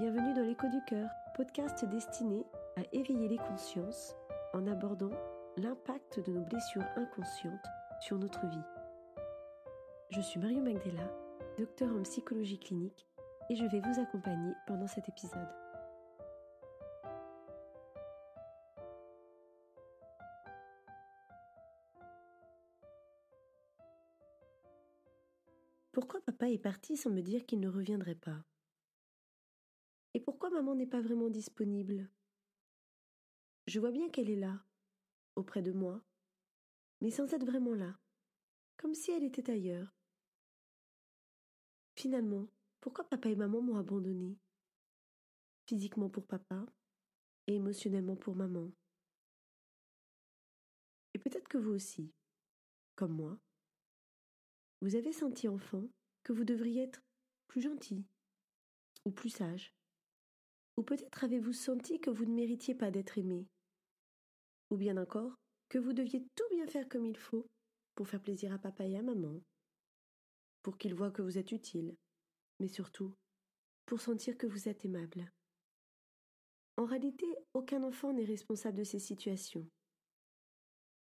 Bienvenue dans l'écho du cœur, podcast destiné à éveiller les consciences en abordant l'impact de nos blessures inconscientes sur notre vie. Je suis Mario Magdela, docteur en psychologie clinique, et je vais vous accompagner pendant cet épisode. Pourquoi papa est parti sans me dire qu'il ne reviendrait pas? Et pourquoi maman n'est pas vraiment disponible? Je vois bien qu'elle est là, auprès de moi, mais sans être vraiment là, comme si elle était ailleurs. Finalement, pourquoi papa et maman m'ont abandonné Physiquement pour papa et émotionnellement pour maman. Et peut-être que vous aussi, comme moi, vous avez senti enfant que vous devriez être plus gentil ou plus sage. Ou peut-être avez-vous senti que vous ne méritiez pas d'être aimé. Ou bien encore, que vous deviez tout bien faire comme il faut pour faire plaisir à papa et à maman, pour qu'ils voient que vous êtes utile, mais surtout pour sentir que vous êtes aimable. En réalité, aucun enfant n'est responsable de ces situations.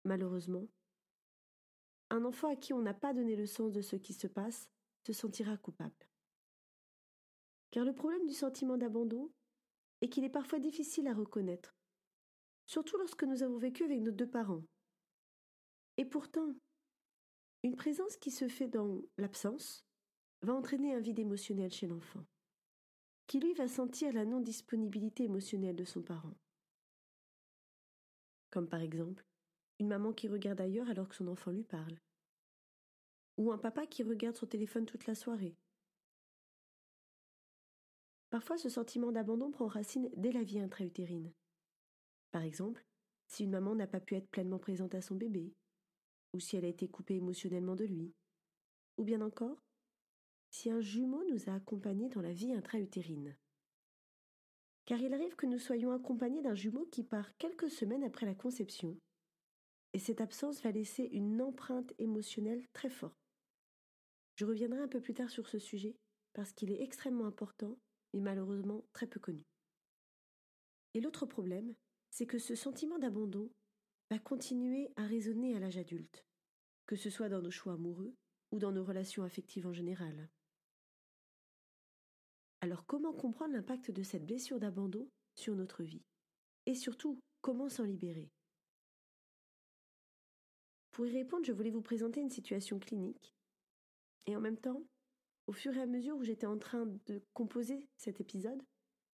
Malheureusement, un enfant à qui on n'a pas donné le sens de ce qui se passe se sentira coupable. Car le problème du sentiment d'abandon est qu'il est parfois difficile à reconnaître, surtout lorsque nous avons vécu avec nos deux parents. Et pourtant, une présence qui se fait dans l'absence va entraîner un vide émotionnel chez l'enfant, qui lui va sentir la non-disponibilité émotionnelle de son parent. Comme par exemple, une maman qui regarde ailleurs alors que son enfant lui parle, ou un papa qui regarde son téléphone toute la soirée. Parfois, ce sentiment d'abandon prend racine dès la vie intra-utérine. Par exemple, si une maman n'a pas pu être pleinement présente à son bébé, ou si elle a été coupée émotionnellement de lui, ou bien encore, si un jumeau nous a accompagnés dans la vie intra-utérine. Car il arrive que nous soyons accompagnés d'un jumeau qui part quelques semaines après la conception et cette absence va laisser une empreinte émotionnelle très forte. Je reviendrai un peu plus tard sur ce sujet parce qu'il est extrêmement important mais malheureusement très peu connu. Et l'autre problème, c'est que ce sentiment d'abandon va continuer à résonner à l'âge adulte, que ce soit dans nos choix amoureux ou dans nos relations affectives en général. Alors comment comprendre l'impact de cette blessure d'abandon sur notre vie Et surtout, comment s'en libérer? Pour y répondre, je voulais vous présenter une situation clinique. Et en même temps, au fur et à mesure où j'étais en train de composer cet épisode,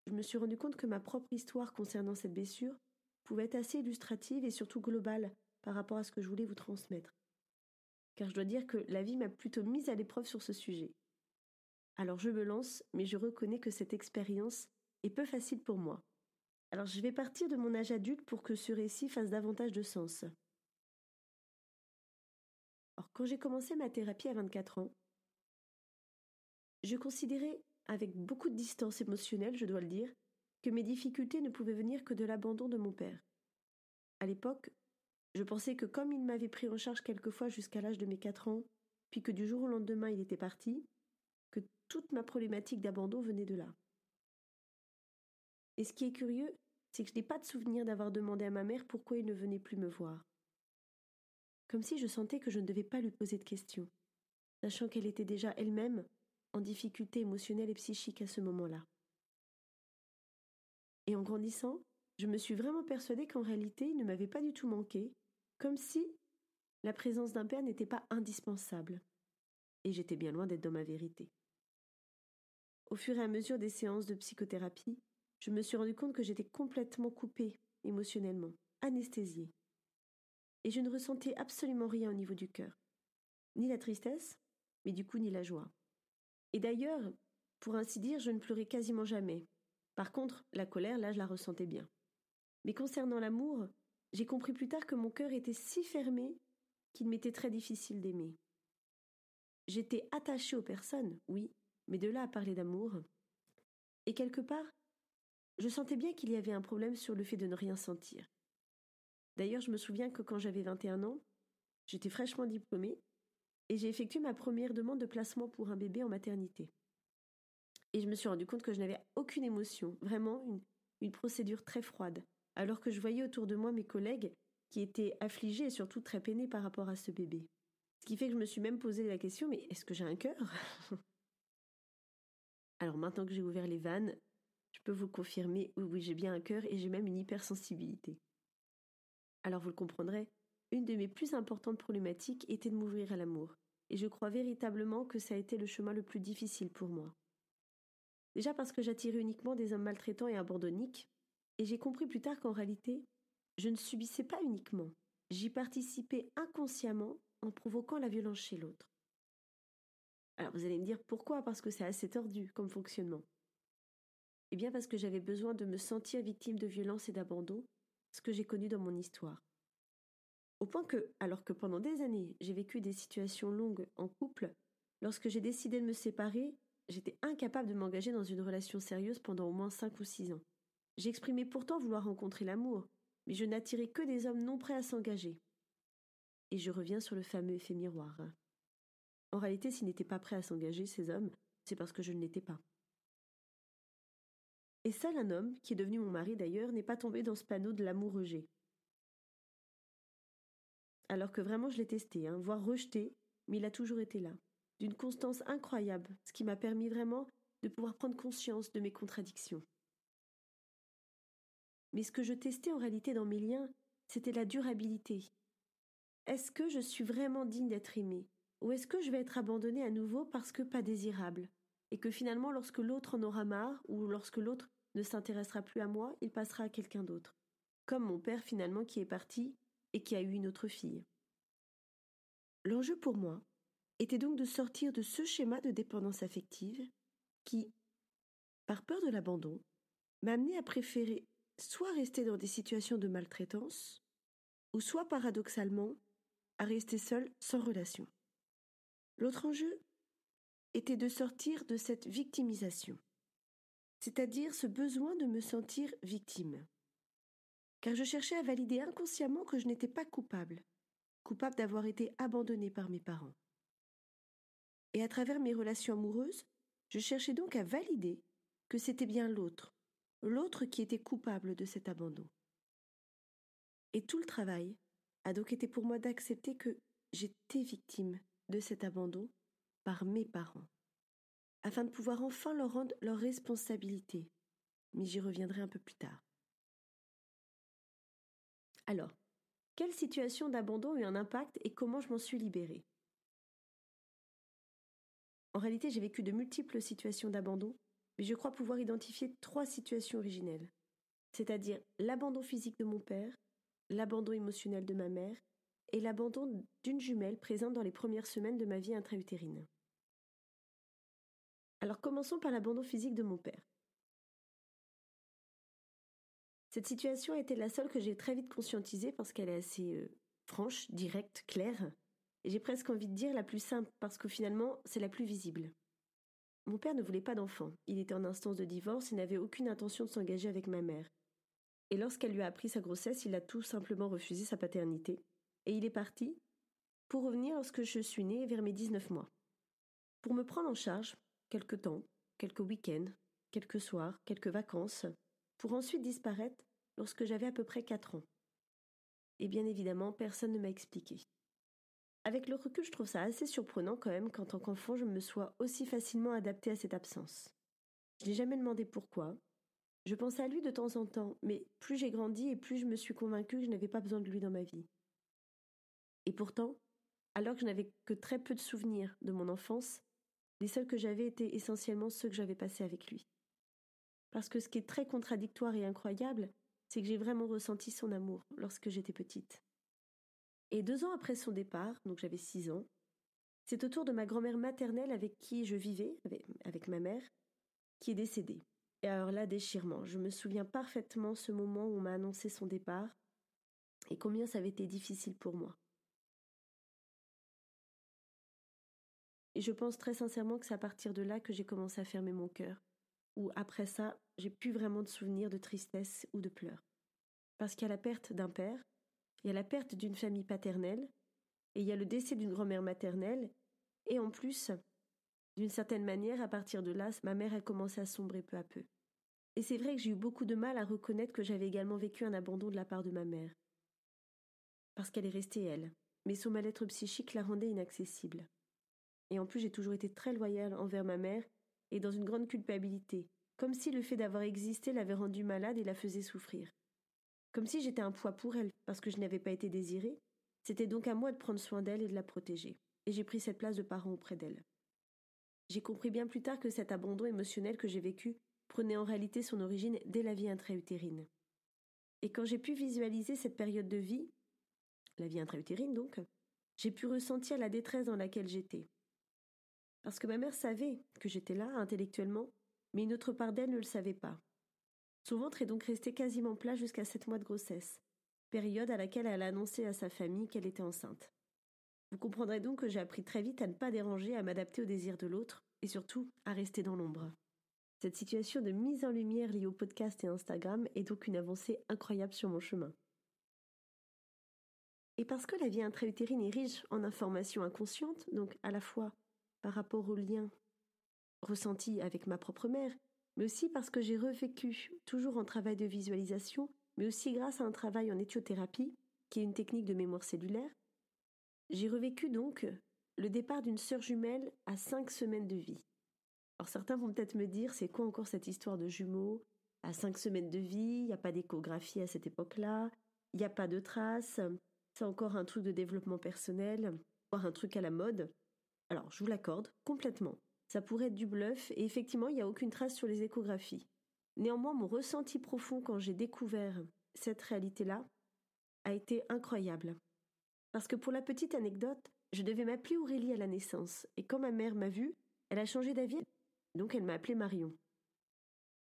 je me suis rendu compte que ma propre histoire concernant cette blessure pouvait être assez illustrative et surtout globale par rapport à ce que je voulais vous transmettre. Car je dois dire que la vie m'a plutôt mise à l'épreuve sur ce sujet. Alors je me lance, mais je reconnais que cette expérience est peu facile pour moi. Alors je vais partir de mon âge adulte pour que ce récit fasse davantage de sens. Alors, quand j'ai commencé ma thérapie à 24 ans, je considérais, avec beaucoup de distance émotionnelle, je dois le dire, que mes difficultés ne pouvaient venir que de l'abandon de mon père. À l'époque, je pensais que comme il m'avait pris en charge quelquefois jusqu'à l'âge de mes 4 ans, puis que du jour au lendemain il était parti, que toute ma problématique d'abandon venait de là. Et ce qui est curieux, c'est que je n'ai pas de souvenir d'avoir demandé à ma mère pourquoi il ne venait plus me voir comme si je sentais que je ne devais pas lui poser de questions, sachant qu'elle était déjà elle-même en difficulté émotionnelle et psychique à ce moment-là. Et en grandissant, je me suis vraiment persuadée qu'en réalité, il ne m'avait pas du tout manqué, comme si la présence d'un père n'était pas indispensable. Et j'étais bien loin d'être dans ma vérité. Au fur et à mesure des séances de psychothérapie, je me suis rendu compte que j'étais complètement coupée émotionnellement, anesthésiée et je ne ressentais absolument rien au niveau du cœur. Ni la tristesse, mais du coup ni la joie. Et d'ailleurs, pour ainsi dire, je ne pleurais quasiment jamais. Par contre, la colère, là, je la ressentais bien. Mais concernant l'amour, j'ai compris plus tard que mon cœur était si fermé qu'il m'était très difficile d'aimer. J'étais attachée aux personnes, oui, mais de là à parler d'amour. Et quelque part, je sentais bien qu'il y avait un problème sur le fait de ne rien sentir. D'ailleurs, je me souviens que quand j'avais 21 ans, j'étais fraîchement diplômée et j'ai effectué ma première demande de placement pour un bébé en maternité. Et je me suis rendu compte que je n'avais aucune émotion, vraiment une, procédure très froide, alors que je voyais autour de moi mes collègues qui étaient affligés et surtout très peinés par rapport à ce bébé. Ce qui fait que je me suis même posé la question, mais est-ce que j'ai un cœur? Alors maintenant que j'ai ouvert les vannes, je peux vous confirmer, oui, oui, j'ai bien un cœur et j'ai même une hypersensibilité. Alors vous le comprendrez, une de mes plus importantes problématiques était de m'ouvrir à l'amour, et je crois véritablement que ça a été le chemin le plus difficile pour moi. Déjà parce que j'attirais uniquement des hommes maltraitants et abandonniques, et j'ai compris plus tard qu'en réalité, je ne subissais pas uniquement, j'y participais inconsciemment en provoquant la violence chez l'autre. Alors vous allez me dire pourquoi? Parce que c'est assez tordu comme fonctionnement. Eh bien parce que j'avais besoin de me sentir victime de violence et d'abandon, ce que j'ai connu dans mon histoire. Au point que, alors que pendant des années j'ai vécu des situations longues en couple, lorsque j'ai décidé de me séparer, j'étais incapable de m'engager dans une relation sérieuse pendant au moins cinq ou six ans. J'exprimais pourtant vouloir rencontrer l'amour, mais je n'attirais que des hommes non prêts à s'engager. Et je reviens sur le fameux effet miroir. En réalité, s'ils n'étaient pas prêts à s'engager, ces hommes, c'est parce que je ne l'étais pas. Et seul un homme, qui est devenu mon mari d'ailleurs, n'est pas tombé dans ce panneau de l'amour rejet. Alors que vraiment je l'ai testé, hein, voire rejeté, mais il a toujours été là, d'une constance incroyable, ce qui m'a permis vraiment de pouvoir prendre conscience de mes contradictions. Mais ce que je testais en réalité dans mes liens, c'était la durabilité. Est-ce que je suis vraiment digne d'être aimée? Ou est-ce que je vais être abandonnée à nouveau parce que pas désirable? Et que finalement, lorsque l'autre en aura marre, ou lorsque l'autre ne s'intéressera plus à moi, il passera à quelqu'un d'autre? Comme mon père finalement qui est parti et qui a eu une autre fille. L'enjeu pour moi était donc de sortir de ce schéma de dépendance affective qui, par peur de l'abandon, m'a amené à préférer soit rester dans des situations de maltraitance, ou soit paradoxalement à rester seul sans relation. L'autre enjeu était de sortir de cette victimisation, c'est-à-dire ce besoin de me sentir victime. Car je cherchais à valider inconsciemment que je n'étais pas coupable, coupable d'avoir été abandonnée par mes parents. Et à travers mes relations amoureuses, je cherchais donc à valider que c'était bien l'autre, l'autre qui était coupable de cet abandon. Et tout le travail a donc été pour moi d'accepter que j'étais victime de cet abandon par mes parents, afin de pouvoir enfin leur rendre leur responsabilité. Mais j'y reviendrai un peu plus tard. Alors, quelle situation d'abandon a eu un impact et comment je m'en suis libérée? En réalité, j'ai vécu de multiples situations d'abandon, mais je crois pouvoir identifier trois situations originelles, c'est-à-dire l'abandon physique de mon père, l'abandon émotionnel de ma mère et l'abandon d'une jumelle présente dans les premières semaines de ma vie intra-utérine. Alors commençons par l'abandon physique de mon père. Cette situation a la seule que j'ai très vite conscientisée parce qu'elle est assez euh, franche, directe, claire, et j'ai presque envie de dire la plus simple parce que finalement c'est la plus visible. Mon père ne voulait pas d'enfant, il était en instance de divorce et n'avait aucune intention de s'engager avec ma mère, et lorsqu'elle lui a appris sa grossesse, il a tout simplement refusé sa paternité. Et il est parti pour revenir lorsque je suis née vers mes 19 mois. Pour me prendre en charge, quelques temps, quelques week-ends, quelques soirs, quelques vacances, pour ensuite disparaître lorsque j'avais à peu près 4 ans. Et bien évidemment, personne ne m'a expliqué. Avec le recul, je trouve ça assez surprenant quand même qu'en tant qu'enfant, je me sois aussi facilement adaptée à cette absence. Je n'ai jamais demandé pourquoi, je pensais à lui de temps en temps, mais plus j'ai grandi et plus je me suis convaincue que je n'avais pas besoin de lui dans ma vie. Et pourtant, alors que je n'avais que très peu de souvenirs de mon enfance, les seuls que j'avais étaient essentiellement ceux que j'avais passés avec lui. Parce que ce qui est très contradictoire et incroyable, c'est que j'ai vraiment ressenti son amour lorsque j'étais petite. Et deux ans après son départ, donc j'avais six ans, c'est au tour de ma grand-mère maternelle avec qui je vivais, avec ma mère, qui est décédée. Et alors là, déchirement. Je me souviens parfaitement ce moment où on m'a annoncé son départ et combien ça avait été difficile pour moi. Et je pense très sincèrement que c'est à partir de là que j'ai commencé à fermer mon cœur, où après ça, j'ai plus vraiment de souvenirs de tristesse ou de pleurs. Parce qu'il y a la perte d'un père, il y a la perte d'une famille paternelle, et il y a le décès d'une grand-mère maternelle, et en plus, D'une certaine manière, à partir de là, ma mère a commencé à sombrer peu à peu. Et c'est vrai que j'ai eu beaucoup de mal à reconnaître que j'avais également vécu un abandon de la part de ma mère. Parce qu'elle est restée elle, mais son mal-être psychique la rendait inaccessible. Et en plus, j'ai toujours été très loyale envers ma mère et dans une grande culpabilité, comme si le fait d'avoir existé l'avait rendue malade et la faisait souffrir. Comme si j'étais un poids pour elle, parce que je n'avais pas été désirée. C'était donc à moi de prendre soin d'elle et de la protéger. Et j'ai pris cette place de parent auprès d'elle. J'ai compris bien plus tard que cet abandon émotionnel que j'ai vécu prenait en réalité son origine dès la vie intra-utérine. Et quand j'ai pu visualiser cette période de vie, la vie intra-utérine donc, j'ai pu ressentir la détresse dans laquelle j'étais. Parce que ma mère savait que j'étais là intellectuellement, mais une autre part d'elle ne le savait pas. Son ventre est donc resté quasiment plat jusqu'à sept mois de grossesse, période à laquelle elle a annoncé à sa famille qu'elle était enceinte. Vous comprendrez donc que j'ai appris très vite à ne pas déranger, à m'adapter aux désirs de l'autre, et surtout à rester dans l'ombre. Cette situation de mise en lumière liée au podcast et Instagram est donc une avancée incroyable sur mon chemin. Et parce que la vie intra-utérine est riche en informations inconscientes, donc à la fois par rapport au lien ressenti avec ma propre mère, mais aussi parce que j'ai revécu, toujours en travail de visualisation, mais aussi grâce à un travail en éthiothérapie, qui est une technique de mémoire cellulaire, j'ai revécu donc le départ d'une sœur jumelle à cinq semaines de vie. Alors certains vont peut-être me dire, c'est quoi encore cette histoire de jumeaux À cinq semaines de vie, il n'y a pas d'échographie à cette époque-là, il n'y a pas de traces, c'est encore un truc de développement personnel, voire un truc à la mode. Alors, je vous l'accorde, complètement. Ça pourrait être du bluff, et effectivement, il n'y a aucune trace sur les échographies. Néanmoins, mon ressenti profond quand j'ai découvert cette réalité-là a été incroyable. Parce que pour la petite anecdote, je devais m'appeler Aurélie à la naissance, et quand ma mère m'a vue, elle a changé d'avis, donc elle m'a appelée Marion.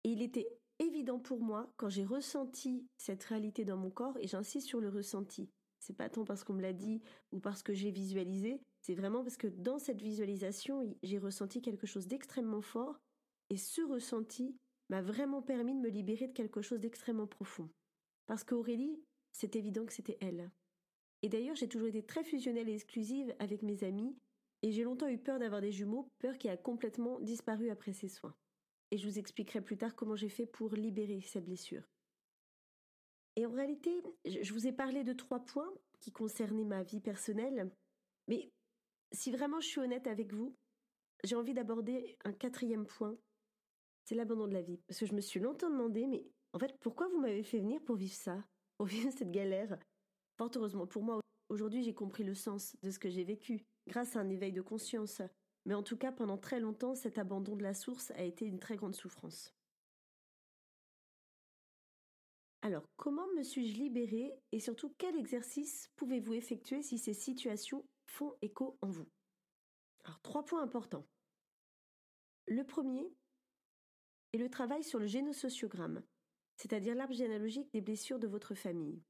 Et il était évident pour moi, quand j'ai ressenti cette réalité dans mon corps, et j'insiste sur le ressenti, c'est pas tant parce qu'on me l'a dit ou parce que j'ai visualisé, c'est vraiment parce que dans cette visualisation, j'ai ressenti quelque chose d'extrêmement fort et ce ressenti m'a vraiment permis de me libérer de quelque chose d'extrêmement profond. Parce qu'Aurélie, c'est évident que c'était elle. Et d'ailleurs, j'ai toujours été très fusionnelle et exclusive avec mes amis et j'ai longtemps eu peur d'avoir des jumeaux, peur qui a complètement disparu après ces soins. Et je vous expliquerai plus tard comment j'ai fait pour libérer cette blessure. Et en réalité, je vous ai parlé de trois points qui concernaient ma vie personnelle, mais si vraiment je suis honnête avec vous, j'ai envie d'aborder un quatrième point, c'est l'abandon de la vie. Parce que je me suis longtemps demandé, mais en fait, pourquoi vous m'avez fait venir pour vivre ça, pour vivre cette galère? Fort heureusement pour moi, aujourd'hui j'ai compris le sens de ce que j'ai vécu, grâce à un éveil de conscience. Mais en tout cas, pendant très longtemps, cet abandon de la source a été une très grande souffrance. Alors, comment me suis-je libérée et surtout quel exercice pouvez-vous effectuer si ces situations font écho en vous Alors, trois points importants. Le premier est le travail sur le génosociogramme, c'est-à-dire l'arbre généalogique des blessures de votre famille.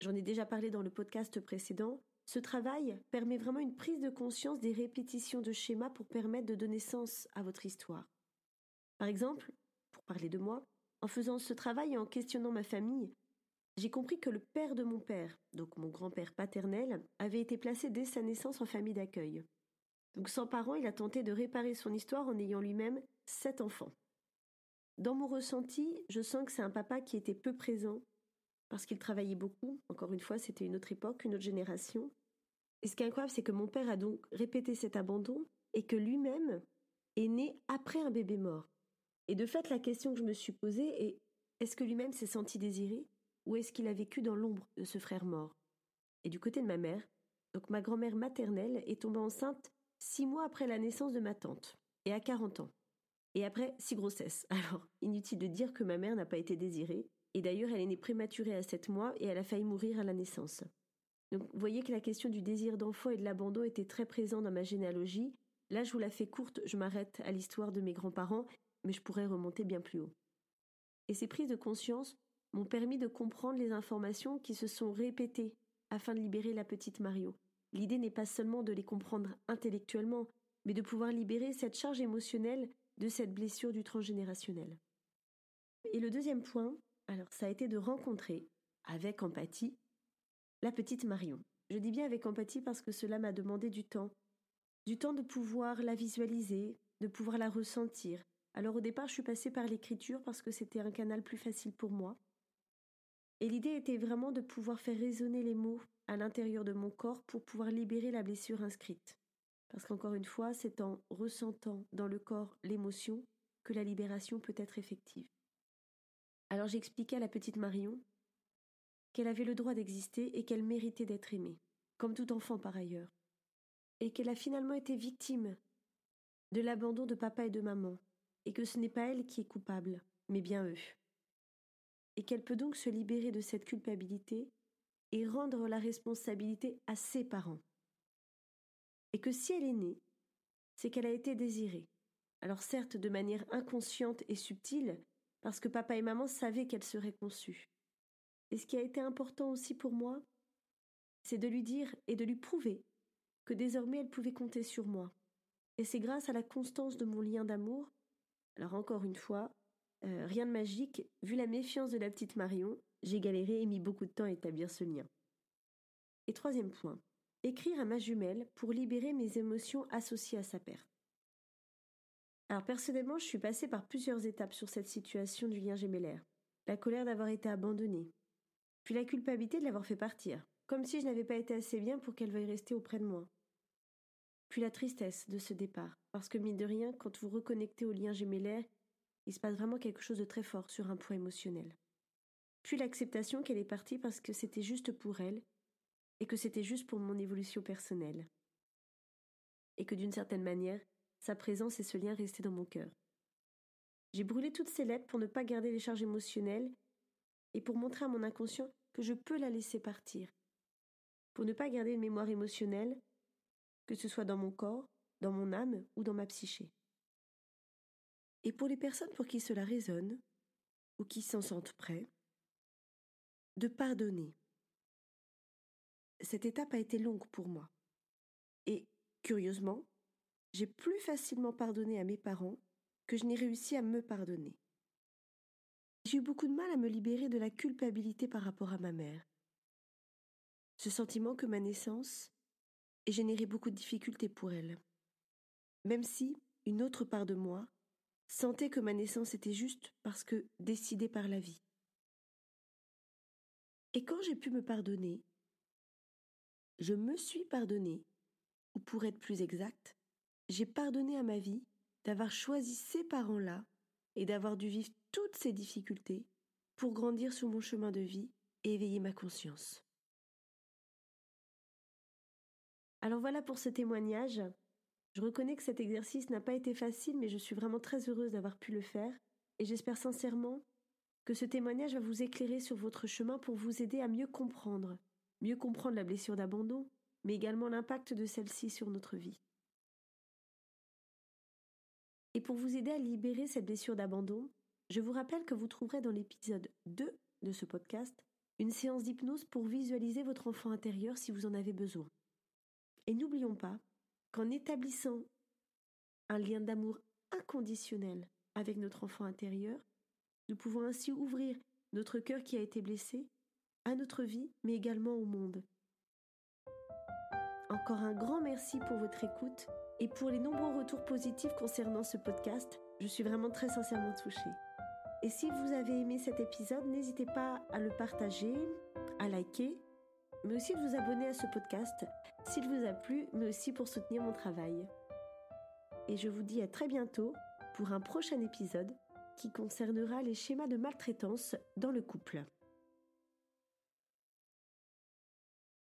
J'en ai déjà parlé dans le podcast précédent. Ce travail permet vraiment une prise de conscience des répétitions de schémas pour permettre de donner sens à votre histoire. Par exemple, pour parler de moi, en faisant ce travail et en questionnant ma famille, j'ai compris que le père de mon père, donc mon grand-père paternel, avait été placé dès sa naissance en famille d'accueil. Donc sans parents, il a tenté de réparer son histoire en ayant lui-même sept enfants. Dans mon ressenti, je sens que c'est un papa qui était peu présent, parce qu'il travaillait beaucoup, encore une fois, c'était une autre époque, une autre génération. Et ce qui est incroyable, c'est que mon père a donc répété cet abandon, et que lui-même est né après un bébé mort. Et de fait, la question que je me suis posée est est-ce que lui-même s'est senti désiré? Ou est-ce qu'il a vécu dans l'ombre de ce frère mort? Et du côté de ma mère, donc ma grand-mère maternelle est tombée enceinte six mois après la naissance de ma tante, et à 40 ans. Et après six grossesses. Alors, inutile de dire que ma mère n'a pas été désirée, et d'ailleurs elle est née prématurée à sept mois et elle a failli mourir à la naissance. Donc vous voyez que la question du désir d'enfant et de l'abandon était très présente dans ma généalogie. Là, je vous la fais courte, je m'arrête à l'histoire de mes grands-parents mais je pourrais remonter bien plus haut. Et ces prises de conscience m'ont permis de comprendre les informations qui se sont répétées afin de libérer la petite Mario. L'idée n'est pas seulement de les comprendre intellectuellement, mais de pouvoir libérer cette charge émotionnelle de cette blessure du transgénérationnel. Et le deuxième point, alors ça a été de rencontrer, avec empathie, la petite Marion. Je dis bien avec empathie parce que cela m'a demandé du temps, du temps de pouvoir la visualiser, de pouvoir la ressentir. Alors au départ, je suis passée par l'écriture parce que c'était un canal plus facile pour moi. Et l'idée était vraiment de pouvoir faire résonner les mots à l'intérieur de mon corps pour pouvoir libérer la blessure inscrite. Parce qu'encore une fois, c'est en ressentant dans le corps l'émotion que la libération peut être effective. Alors j'expliquais à la petite Marion qu'elle avait le droit d'exister et qu'elle méritait d'être aimée, comme tout enfant par ailleurs, et qu'elle a finalement été victime de l'abandon de papa et de maman, et que ce n'est pas elle qui est coupable, mais bien eux. Et qu'elle peut donc se libérer de cette culpabilité et rendre la responsabilité à ses parents. Et que si elle est née, c'est qu'elle a été désirée. Alors certes de manière inconsciente et subtile, parce que papa et maman savaient qu'elle serait conçue. Et ce qui a été important aussi pour moi, c'est de lui dire et de lui prouver que désormais elle pouvait compter sur moi. Et c'est grâce à la constance de mon lien d'amour, alors encore une fois, euh, rien de magique, vu la méfiance de la petite Marion, j'ai galéré et mis beaucoup de temps à établir ce lien. Et troisième point, écrire à ma jumelle pour libérer mes émotions associées à sa perte. Alors personnellement, je suis passée par plusieurs étapes sur cette situation du lien gémellaire. La colère d'avoir été abandonnée, puis la culpabilité de l'avoir fait partir, comme si je n'avais pas été assez bien pour qu'elle veuille rester auprès de moi. Puis la tristesse de ce départ, parce que mine de rien, quand vous reconnectez au lien gémellaire, il se passe vraiment quelque chose de très fort sur un point émotionnel. Puis l'acceptation qu'elle est partie parce que c'était juste pour elle, et que c'était juste pour mon évolution personnelle. Et que d'une certaine manière, sa présence et ce lien restaient dans mon cœur. J'ai brûlé toutes ces lettres pour ne pas garder les charges émotionnelles et pour montrer à mon inconscient que je peux la laisser partir. Pour ne pas garder une mémoire émotionnelle, que ce soit dans mon corps, dans mon âme ou dans ma psyché. Et pour les personnes pour qui cela résonne, ou qui s'en sentent prêts, de pardonner. Cette étape a été longue pour moi. Et, curieusement, j'ai plus facilement pardonné à mes parents que je n'ai réussi à me pardonner. J'ai eu beaucoup de mal à me libérer de la culpabilité par rapport à ma mère. Ce sentiment que ma naissance ait généré beaucoup de difficultés pour elle. Même si une autre part de moi sentait que ma naissance était juste parce que décidée par la vie. Et quand j'ai pu me pardonner, je me suis pardonné, ou pour être plus exact, j'ai pardonné à ma vie d'avoir choisi ces parents-là et d'avoir dû vivre toutes ces difficultés pour grandir sur mon chemin de vie et éveiller ma conscience. Alors voilà pour ce témoignage. Je reconnais que cet exercice n'a pas été facile, mais je suis vraiment très heureuse d'avoir pu le faire, et j'espère sincèrement que ce témoignage va vous éclairer sur votre chemin pour vous aider à mieux comprendre, mieux comprendre la blessure d'abandon, mais également l'impact de celle-ci sur notre vie. Et pour vous aider à libérer cette blessure d'abandon, je vous rappelle que vous trouverez dans l'épisode 2 de ce podcast une séance d'hypnose pour visualiser votre enfant intérieur si vous en avez besoin. Et n'oublions pas qu'en établissant un lien d'amour inconditionnel avec notre enfant intérieur, nous pouvons ainsi ouvrir notre cœur qui a été blessé à notre vie, mais également au monde. Encore un grand merci pour votre écoute et pour les nombreux retours positifs concernant ce podcast. Je suis vraiment très sincèrement touchée. Et si vous avez aimé cet épisode, n'hésitez pas à le partager, à liker, mais aussi de vous abonner à ce podcast s'il vous a plu, mais aussi pour soutenir mon travail. Et je vous dis à très bientôt pour un prochain épisode qui concernera les schémas de maltraitance dans le couple.